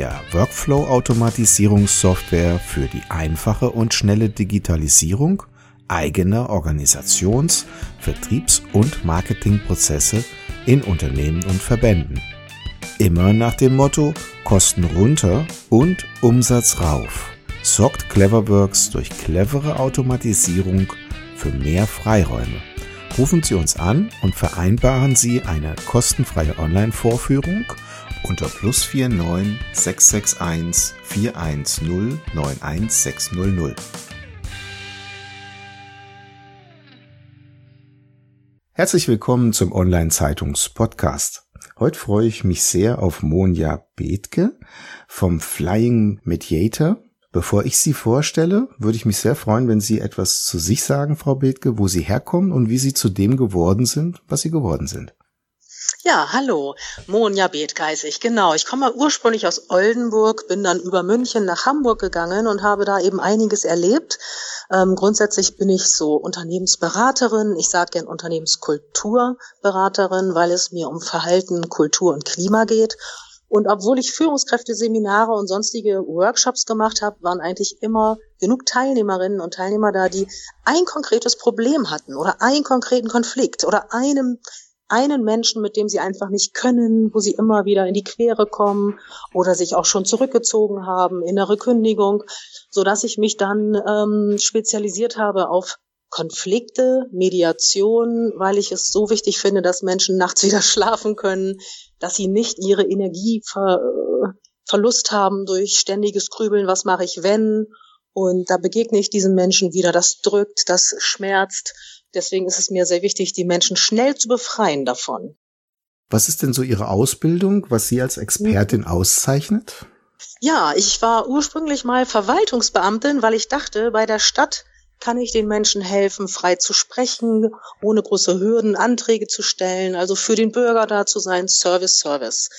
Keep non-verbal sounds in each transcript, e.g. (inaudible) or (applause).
der Workflow-Automatisierungssoftware für die einfache und schnelle Digitalisierung eigener Organisations-, Vertriebs- und Marketingprozesse in Unternehmen und Verbänden. Immer nach dem Motto Kosten runter und Umsatz rauf sorgt Cleverworks durch clevere Automatisierung für mehr Freiräume. Rufen Sie uns an und vereinbaren Sie eine kostenfreie Online-Vorführung unter plus 49 661 410 91600. Herzlich willkommen zum Online-Zeitungs-Podcast. Heute freue ich mich sehr auf Monja Bethke vom Flying Mediator Bevor ich Sie vorstelle, würde ich mich sehr freuen, wenn Sie etwas zu sich sagen, Frau Bethke, wo Sie herkommen und wie Sie zu dem geworden sind, was Sie geworden sind. Ja, hallo, Monja ich, genau. Ich komme ursprünglich aus Oldenburg, bin dann über München nach Hamburg gegangen und habe da eben einiges erlebt. Ähm, grundsätzlich bin ich so Unternehmensberaterin, ich sage gern Unternehmenskulturberaterin, weil es mir um Verhalten, Kultur und Klima geht. Und obwohl ich Führungskräfteseminare und sonstige Workshops gemacht habe, waren eigentlich immer genug Teilnehmerinnen und Teilnehmer da, die ein konkretes Problem hatten oder einen konkreten Konflikt oder einem einen Menschen, mit dem sie einfach nicht können, wo sie immer wieder in die Quere kommen oder sich auch schon zurückgezogen haben, innere Kündigung, so dass ich mich dann ähm, spezialisiert habe auf Konflikte, Mediation, weil ich es so wichtig finde, dass Menschen nachts (laughs) wieder schlafen können, dass sie nicht ihre Energie ver, Verlust haben durch ständiges Grübeln, was mache ich wenn? Und da begegne ich diesen Menschen wieder, das drückt, das schmerzt. Deswegen ist es mir sehr wichtig, die Menschen schnell zu befreien davon. Was ist denn so Ihre Ausbildung, was Sie als Expertin mhm. auszeichnet? Ja, ich war ursprünglich mal Verwaltungsbeamtin, weil ich dachte, bei der Stadt kann ich den Menschen helfen, frei zu sprechen, ohne große Hürden Anträge zu stellen, also für den Bürger da zu sein, Service, Service.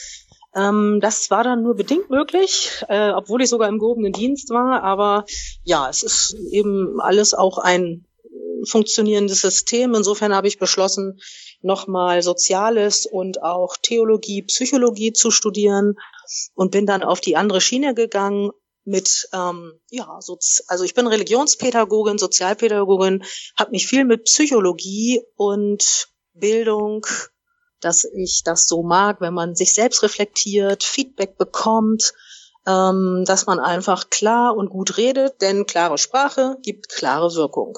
Ähm, das war dann nur bedingt möglich, äh, obwohl ich sogar im gehobenen Dienst war. Aber ja, es ist eben alles auch ein funktionierendes System. Insofern habe ich beschlossen, nochmal Soziales und auch Theologie, Psychologie zu studieren und bin dann auf die andere Schiene gegangen mit, ähm, ja, so, also ich bin Religionspädagogin, Sozialpädagogin, habe mich viel mit Psychologie und Bildung, dass ich das so mag, wenn man sich selbst reflektiert, Feedback bekommt, ähm, dass man einfach klar und gut redet, denn klare Sprache gibt klare Wirkung.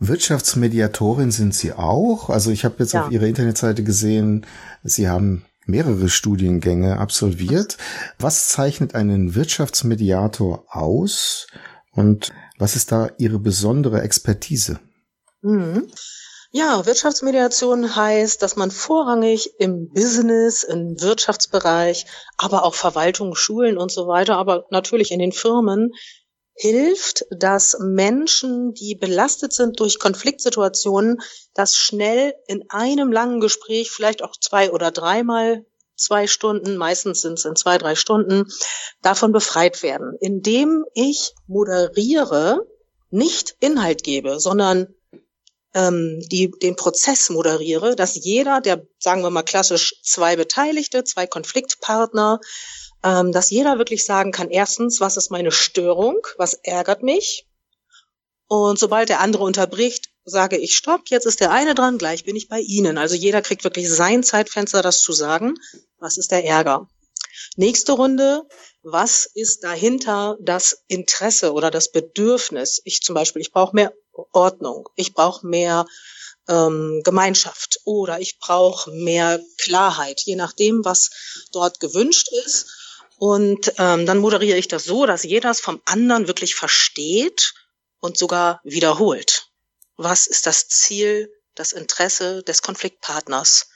Wirtschaftsmediatorin sind Sie auch. Also ich habe jetzt ja. auf Ihrer Internetseite gesehen, Sie haben mehrere Studiengänge absolviert. Was zeichnet einen Wirtschaftsmediator aus und was ist da Ihre besondere Expertise? Mhm. Ja, Wirtschaftsmediation heißt, dass man vorrangig im Business, im Wirtschaftsbereich, aber auch Verwaltung, Schulen und so weiter, aber natürlich in den Firmen hilft, dass Menschen, die belastet sind durch Konfliktsituationen, das schnell in einem langen Gespräch, vielleicht auch zwei oder dreimal zwei Stunden, meistens sind es in zwei, drei Stunden, davon befreit werden, indem ich moderiere, nicht Inhalt gebe, sondern ähm, die, den Prozess moderiere, dass jeder, der, sagen wir mal klassisch, zwei Beteiligte, zwei Konfliktpartner, ähm, dass jeder wirklich sagen kann, erstens, was ist meine Störung, was ärgert mich? Und sobald der andere unterbricht, sage ich, stopp, jetzt ist der eine dran, gleich bin ich bei Ihnen. Also jeder kriegt wirklich sein Zeitfenster, das zu sagen. Was ist der Ärger? Nächste Runde, was ist dahinter das Interesse oder das Bedürfnis? Ich zum Beispiel, ich brauche mehr Ordnung, ich brauche mehr ähm, Gemeinschaft oder ich brauche mehr Klarheit, je nachdem, was dort gewünscht ist. Und ähm, dann moderiere ich das so, dass jeder es vom anderen wirklich versteht und sogar wiederholt. Was ist das Ziel, das Interesse des Konfliktpartners?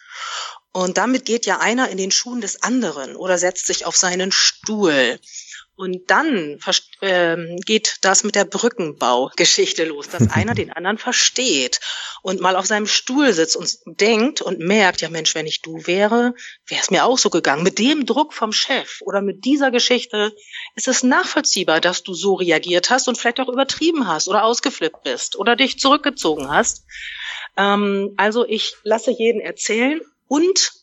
Und damit geht ja einer in den Schuhen des anderen oder setzt sich auf seinen Stuhl. Und dann ähm, geht das mit der Brückenbaugeschichte los, dass (laughs) einer den anderen versteht und mal auf seinem Stuhl sitzt und denkt und merkt, ja Mensch, wenn ich du wäre, wäre es mir auch so gegangen. Mit dem Druck vom Chef oder mit dieser Geschichte ist es nachvollziehbar, dass du so reagiert hast und vielleicht auch übertrieben hast oder ausgeflippt bist oder dich zurückgezogen hast. Ähm, also ich lasse jeden erzählen und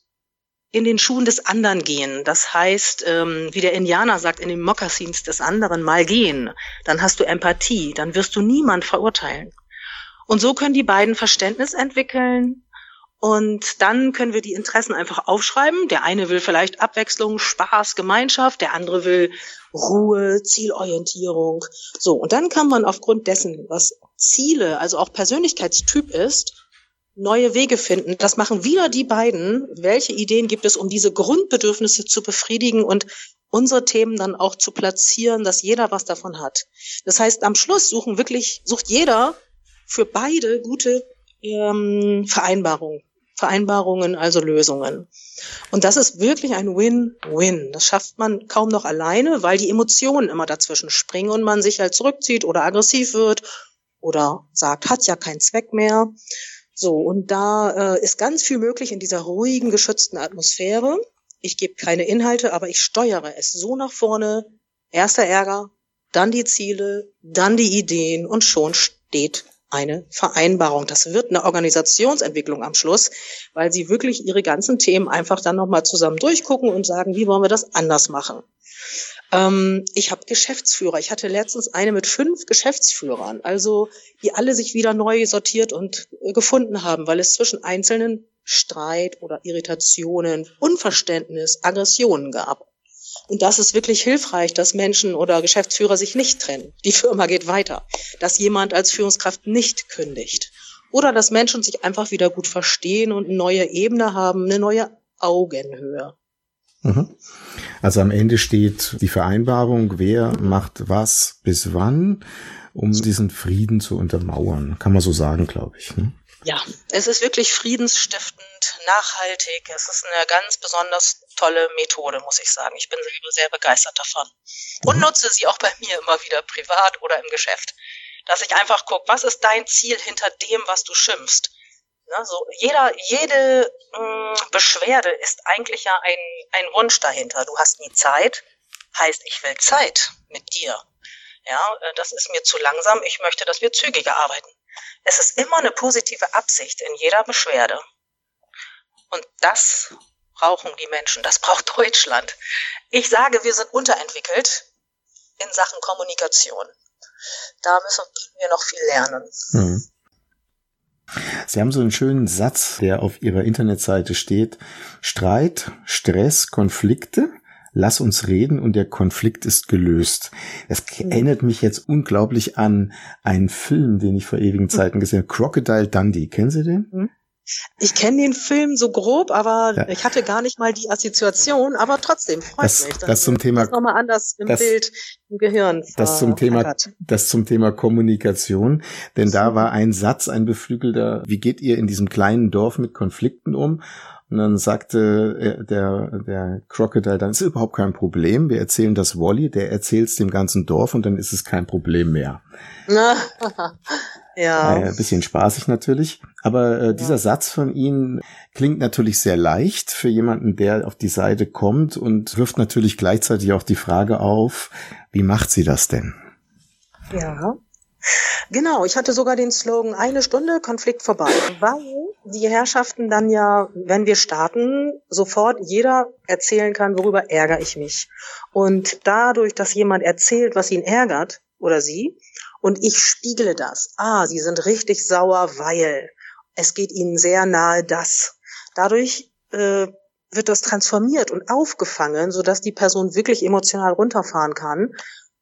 in den Schuhen des anderen gehen. Das heißt, ähm, wie der Indianer sagt, in den Mokassins des anderen mal gehen. Dann hast du Empathie, dann wirst du niemand verurteilen. Und so können die beiden Verständnis entwickeln und dann können wir die Interessen einfach aufschreiben. Der eine will vielleicht Abwechslung, Spaß, Gemeinschaft, der andere will Ruhe, Zielorientierung. So, und dann kann man aufgrund dessen, was Ziele, also auch Persönlichkeitstyp ist, neue Wege finden. Das machen wieder die beiden. Welche Ideen gibt es, um diese Grundbedürfnisse zu befriedigen und unsere Themen dann auch zu platzieren, dass jeder was davon hat? Das heißt, am Schluss suchen wirklich, sucht jeder für beide gute ähm, Vereinbarungen. Vereinbarungen, also Lösungen. Und das ist wirklich ein Win-Win. Das schafft man kaum noch alleine, weil die Emotionen immer dazwischen springen und man sich halt zurückzieht oder aggressiv wird oder sagt, hat ja keinen Zweck mehr. So, und da äh, ist ganz viel möglich in dieser ruhigen, geschützten Atmosphäre. Ich gebe keine Inhalte, aber ich steuere es so nach vorne. Erster Ärger, dann die Ziele, dann die Ideen und schon steht eine Vereinbarung. Das wird eine Organisationsentwicklung am Schluss, weil sie wirklich ihre ganzen Themen einfach dann nochmal zusammen durchgucken und sagen, wie wollen wir das anders machen. Ähm, ich habe Geschäftsführer. Ich hatte letztens eine mit fünf Geschäftsführern, also die alle sich wieder neu sortiert und äh, gefunden haben, weil es zwischen einzelnen Streit oder Irritationen, Unverständnis, Aggressionen gab. Und das ist wirklich hilfreich, dass Menschen oder Geschäftsführer sich nicht trennen. Die Firma geht weiter. Dass jemand als Führungskraft nicht kündigt. Oder dass Menschen sich einfach wieder gut verstehen und eine neue Ebene haben, eine neue Augenhöhe. Mhm. Also am Ende steht die Vereinbarung, wer macht was bis wann, um diesen Frieden zu untermauern. Kann man so sagen, glaube ich. Ne? Ja, es ist wirklich friedensstiftend, nachhaltig. Es ist eine ganz besonders tolle Methode, muss ich sagen. Ich bin selber sehr begeistert davon. Und mhm. nutze sie auch bei mir immer wieder privat oder im Geschäft. Dass ich einfach gucke, was ist dein Ziel hinter dem, was du schimpfst? Ne, so jeder, jede mh, mm, Beschwerde ist eigentlich ja ein, ein Wunsch dahinter. Du hast nie Zeit, heißt ich will Zeit mit dir. Ja, äh, das ist mir zu langsam. Ich möchte, dass wir zügiger arbeiten. Es ist immer eine positive Absicht in jeder Beschwerde. Und das brauchen die Menschen. Das braucht (laughs) Deutschland. Ich sage, wir sind unterentwickelt in Sachen Kommunikation. Da müssen wir noch viel lernen. Mhm. Sie haben so einen schönen Satz, der auf Ihrer Internetseite steht. Streit, Stress, Konflikte. Lass uns reden und der Konflikt ist gelöst. Das erinnert mich jetzt unglaublich an einen Film, den ich vor ewigen Zeiten gesehen habe. Crocodile Dundee. Kennen Sie den? Ich kenne den Film so grob, aber ja. ich hatte gar nicht mal die Assoziation, aber trotzdem freut das, mich. Das zum Thema das nochmal anders im das, Bild im Gehirn. Das zum Thema das zum Thema Kommunikation, denn da war ein Satz, ein beflügelter, wie geht ihr in diesem kleinen Dorf mit Konflikten um? Und dann sagte der, der Crocodile, dann ist überhaupt kein Problem. Wir erzählen das Wally, der erzählt es dem ganzen Dorf und dann ist es kein Problem mehr. (laughs) (laughs) ja. Äh, bisschen spaßig natürlich. Aber äh, dieser ja. Satz von Ihnen klingt natürlich sehr leicht für jemanden, der auf die Seite kommt und wirft natürlich gleichzeitig auch die Frage auf, wie macht sie das denn? Ja. Genau, ich hatte sogar den Slogan eine Stunde Konflikt vorbei, weil die Herrschaften dann ja, wenn wir starten, sofort jeder erzählen kann, worüber ärgere ich mich. Und dadurch, dass jemand erzählt, was ihn ärgert oder sie, und ich spiegle das. Ah, sie sind richtig sauer, weil es geht ihnen sehr nahe das. Dadurch äh, wird das transformiert und aufgefangen, sodass die Person wirklich emotional runterfahren kann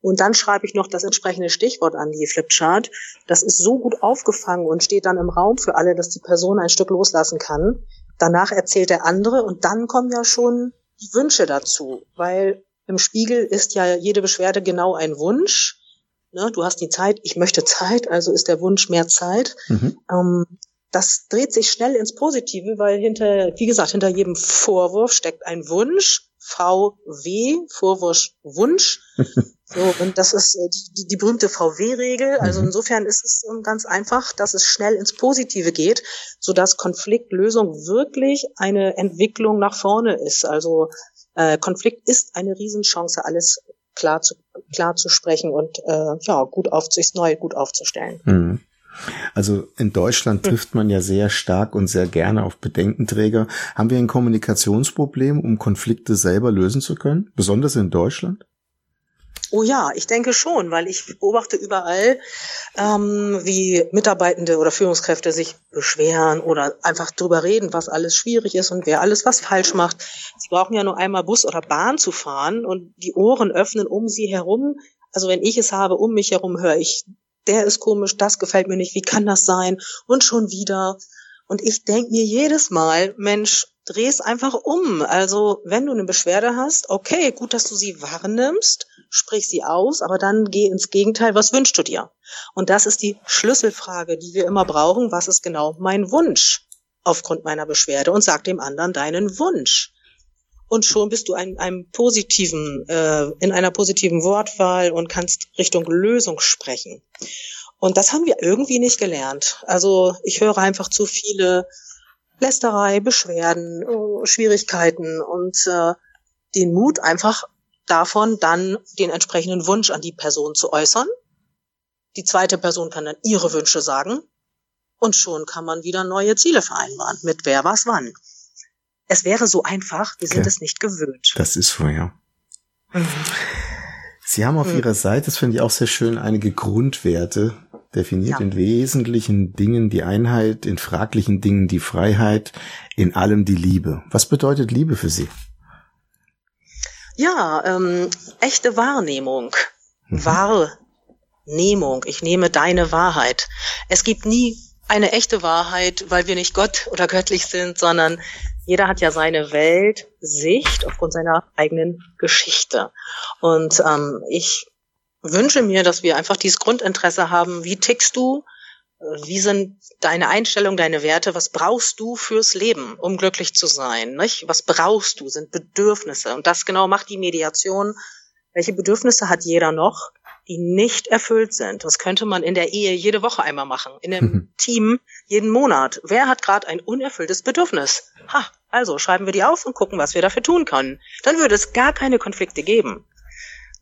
und dann schreibe ich noch das entsprechende Stichwort an die Flipchart. Das ist so gut aufgefangen und steht dann im Raum für alle, dass die Person ein Stück loslassen kann. Danach erzählt der andere und dann kommen ja schon Wünsche dazu, weil im Spiegel ist ja jede Beschwerde genau ein Wunsch. Ne, du hast die Zeit, ich möchte Zeit, also ist der Wunsch mehr Zeit. Mhm. Ähm, das dreht sich schnell ins Positive, weil hinter, wie gesagt, hinter jedem Vorwurf steckt ein Wunsch. VW, Vorwurf, Wunsch. (laughs) So, und das ist äh, die, die berühmte VW-Regel. Also mhm. insofern ist es ähm, ganz einfach, dass es schnell ins Positive geht, so dass Konfliktlösung wirklich eine Entwicklung nach vorne ist. Also äh, Konflikt ist eine Riesenchance, alles klar zu, klar zu sprechen und äh, ja, gut auf sich neu gut aufzustellen. Mhm. Also in Deutschland trifft man ja sehr stark und sehr gerne auf Bedenkenträger. Haben wir ein Kommunikationsproblem, um Konflikte selber lösen zu können, besonders in Deutschland? Oh ja, ich denke schon, weil ich beobachte überall, ähm, wie Mitarbeitende oder Führungskräfte sich beschweren oder einfach drüber reden, was alles schwierig ist und wer alles was falsch macht. Sie brauchen ja nur einmal Bus oder Bahn zu fahren und die Ohren öffnen um sie herum. Also wenn ich es habe, um mich herum höre ich, der ist komisch, das gefällt mir nicht, wie kann das sein? Und schon wieder. Und ich denke mir jedes Mal, Mensch, dreh es einfach um. Also, wenn du eine Beschwerde hast, okay, gut, dass du sie wahrnimmst, sprich sie aus, aber dann geh ins Gegenteil, was wünschst du dir? Und das ist die Schlüsselfrage, die wir immer brauchen. Was ist genau mein Wunsch aufgrund meiner Beschwerde? Und sag dem anderen deinen Wunsch. Und schon bist du ein, einem positiven, äh, in einer positiven Wortwahl und kannst Richtung Lösung sprechen. Und das haben wir irgendwie nicht gelernt. Also ich höre einfach zu viele Lästerei, Beschwerden, äh, Schwierigkeiten und äh, den Mut einfach davon dann den entsprechenden Wunsch an die Person zu äußern. Die zweite Person kann dann ihre Wünsche sagen und schon kann man wieder neue Ziele vereinbaren mit wer was wann. Es wäre so einfach, wir sind okay. es nicht gewöhnt. Das ist so, ja. Mhm. Sie haben auf mhm. Ihrer Seite, das finde ich auch sehr schön, einige Grundwerte definiert. Ja. In wesentlichen Dingen die Einheit, in fraglichen Dingen die Freiheit, in allem die Liebe. Was bedeutet Liebe für Sie? Ja, ähm, echte Wahrnehmung. Mhm. Wahrnehmung. Ich nehme deine Wahrheit. Es gibt nie eine echte Wahrheit, weil wir nicht Gott oder göttlich sind, sondern jeder hat ja seine Weltsicht aufgrund seiner eigenen Geschichte. Und ähm, ich wünsche mir, dass wir einfach dieses Grundinteresse haben, wie tickst du, wie sind deine Einstellungen, deine Werte, was brauchst du fürs Leben, um glücklich zu sein, nicht? Was brauchst du, sind Bedürfnisse. Und das genau macht die Mediation. Welche Bedürfnisse hat jeder noch, die nicht erfüllt sind? Das könnte man in der Ehe jede Woche einmal machen, in einem Team jeden Monat. Wer hat gerade ein unerfülltes Bedürfnis? Ha, also schreiben wir die auf und gucken, was wir dafür tun können. Dann würde es gar keine Konflikte geben.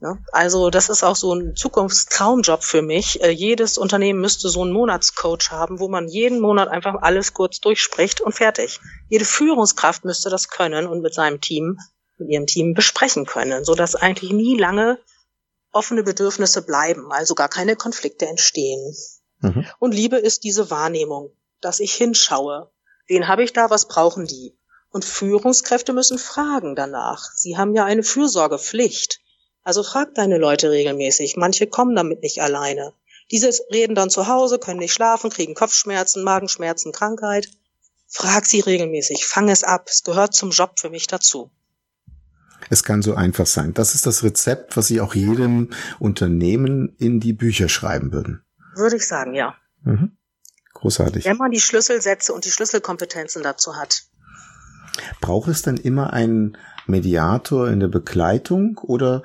Ne? Also das ist auch so ein Zukunftstraumjob für mich. Äh, jedes Unternehmen müsste so einen Monatscoach haben, wo man jeden Monat einfach alles kurz durchspricht und fertig. Jede Führungskraft müsste das können und mit seinem Team, mit ihrem Team besprechen können, so dass eigentlich nie lange offene Bedürfnisse bleiben, also gar keine Konflikte entstehen. Mhm. Und Liebe ist diese Wahrnehmung, dass ich hinschaue. Wen habe ich da? Was brauchen die? Und Führungskräfte müssen fragen danach. Sie haben ja eine Fürsorgepflicht. Also frag deine Leute regelmäßig. Manche kommen damit nicht alleine. Diese reden dann zu Hause, können nicht schlafen, kriegen Kopfschmerzen, Magenschmerzen, Krankheit. Frag sie regelmäßig, fang es ab. Es gehört zum Job für mich dazu. Es kann so einfach sein. Das ist das Rezept, was Sie auch jedem Unternehmen in die Bücher schreiben würden. Würde ich sagen, ja. Mhm. Großartig. Wenn man die Schlüsselsätze und die Schlüsselkompetenzen dazu hat. Braucht es dann immer einen Mediator in der Begleitung oder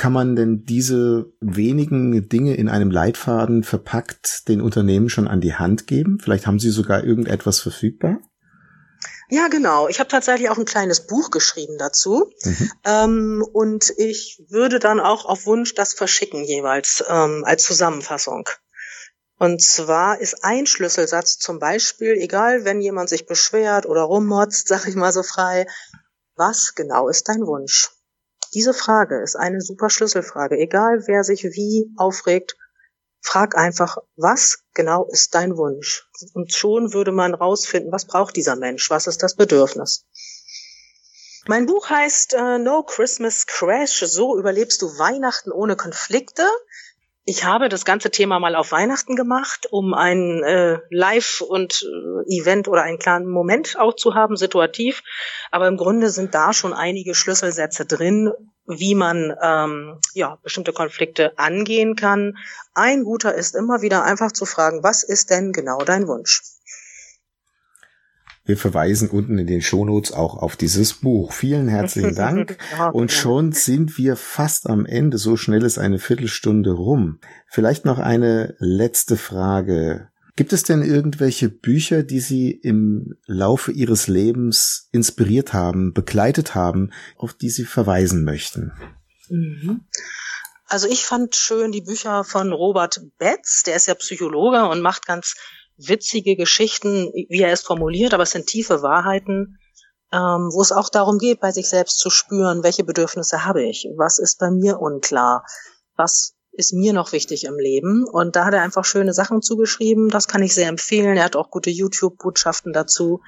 kann man denn diese wenigen Dinge in einem Leitfaden verpackt den Unternehmen schon an die Hand geben? Vielleicht haben Sie sogar irgendetwas verfügbar? Ja, genau. Ich habe tatsächlich auch ein kleines Buch geschrieben dazu. Mhm. Ähm, und ich würde dann auch auf Wunsch das verschicken jeweils ähm, als Zusammenfassung. Und zwar ist ein Schlüsselsatz zum Beispiel, egal wenn jemand sich beschwert oder rummotzt, (laughs) sag ich mal so frei, was genau ist dein Wunsch? Diese Frage ist eine super Schlüsselfrage. Egal wer sich wie aufregt, frag einfach, was genau ist dein Wunsch? Und schon würde man rausfinden, was braucht dieser Mensch? Was ist das Bedürfnis? Mein Buch heißt äh, No Christmas Crash. So überlebst du Weihnachten ohne Konflikte. Ich habe das ganze Thema mal auf Weihnachten gemacht, um ein äh, Live- und äh, Event oder einen kleinen Moment auch zu haben, situativ. Aber im Grunde sind da schon einige Schlüsselsätze drin, wie man ähm, ja bestimmte Konflikte angehen kann. Ein guter ist immer wieder einfach zu fragen, was ist denn genau dein Wunsch? Wir verweisen unten in den Shownotes auch auf dieses Buch. Vielen herzlichen (laughs) Dank. Und schon sind wir fast am Ende. So schnell ist eine Viertelstunde rum. Vielleicht noch eine letzte Frage. Gibt es denn irgendwelche Bücher, die Sie im Laufe Ihres Lebens inspiriert haben, begleitet haben, auf die Sie verweisen möchten? Mhm. Also ich fand schön die Bücher von Robert Betz, der ist ja Psychologe und macht ganz witzige Geschichten, wie er es formuliert, aber es sind tiefe Wahrheiten, ähm, wo es auch darum geht, bei sich selbst zu spüren, welche Bedürfnisse habe ich, was ist bei mir unklar, was ist mir noch wichtig im Leben. Und da hat er einfach schöne Sachen zugeschrieben. Das kann ich sehr empfehlen. Er hat auch gute YouTube-Botschaften dazu.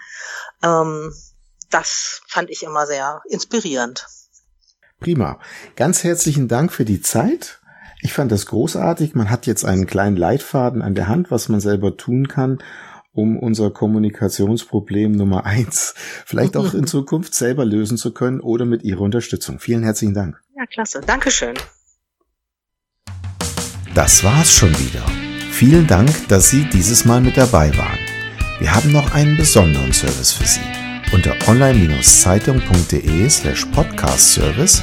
Ähm, das fand ich immer sehr inspirierend. Prima. Ganz herzlichen Dank für die Zeit. Ich fand das großartig. Man hat jetzt einen kleinen Leitfaden an der Hand, was man selber tun kann, um unser Kommunikationsproblem Nummer eins vielleicht auch in (laughs) Zukunft selber lösen zu können oder mit Ihrer Unterstützung. Vielen herzlichen Dank. Ja, klasse. Dankeschön. Das war's schon wieder. Vielen Dank, dass Sie dieses Mal mit dabei waren. Wir haben noch einen besonderen Service für Sie. Unter online-zeitung.de slash podcast service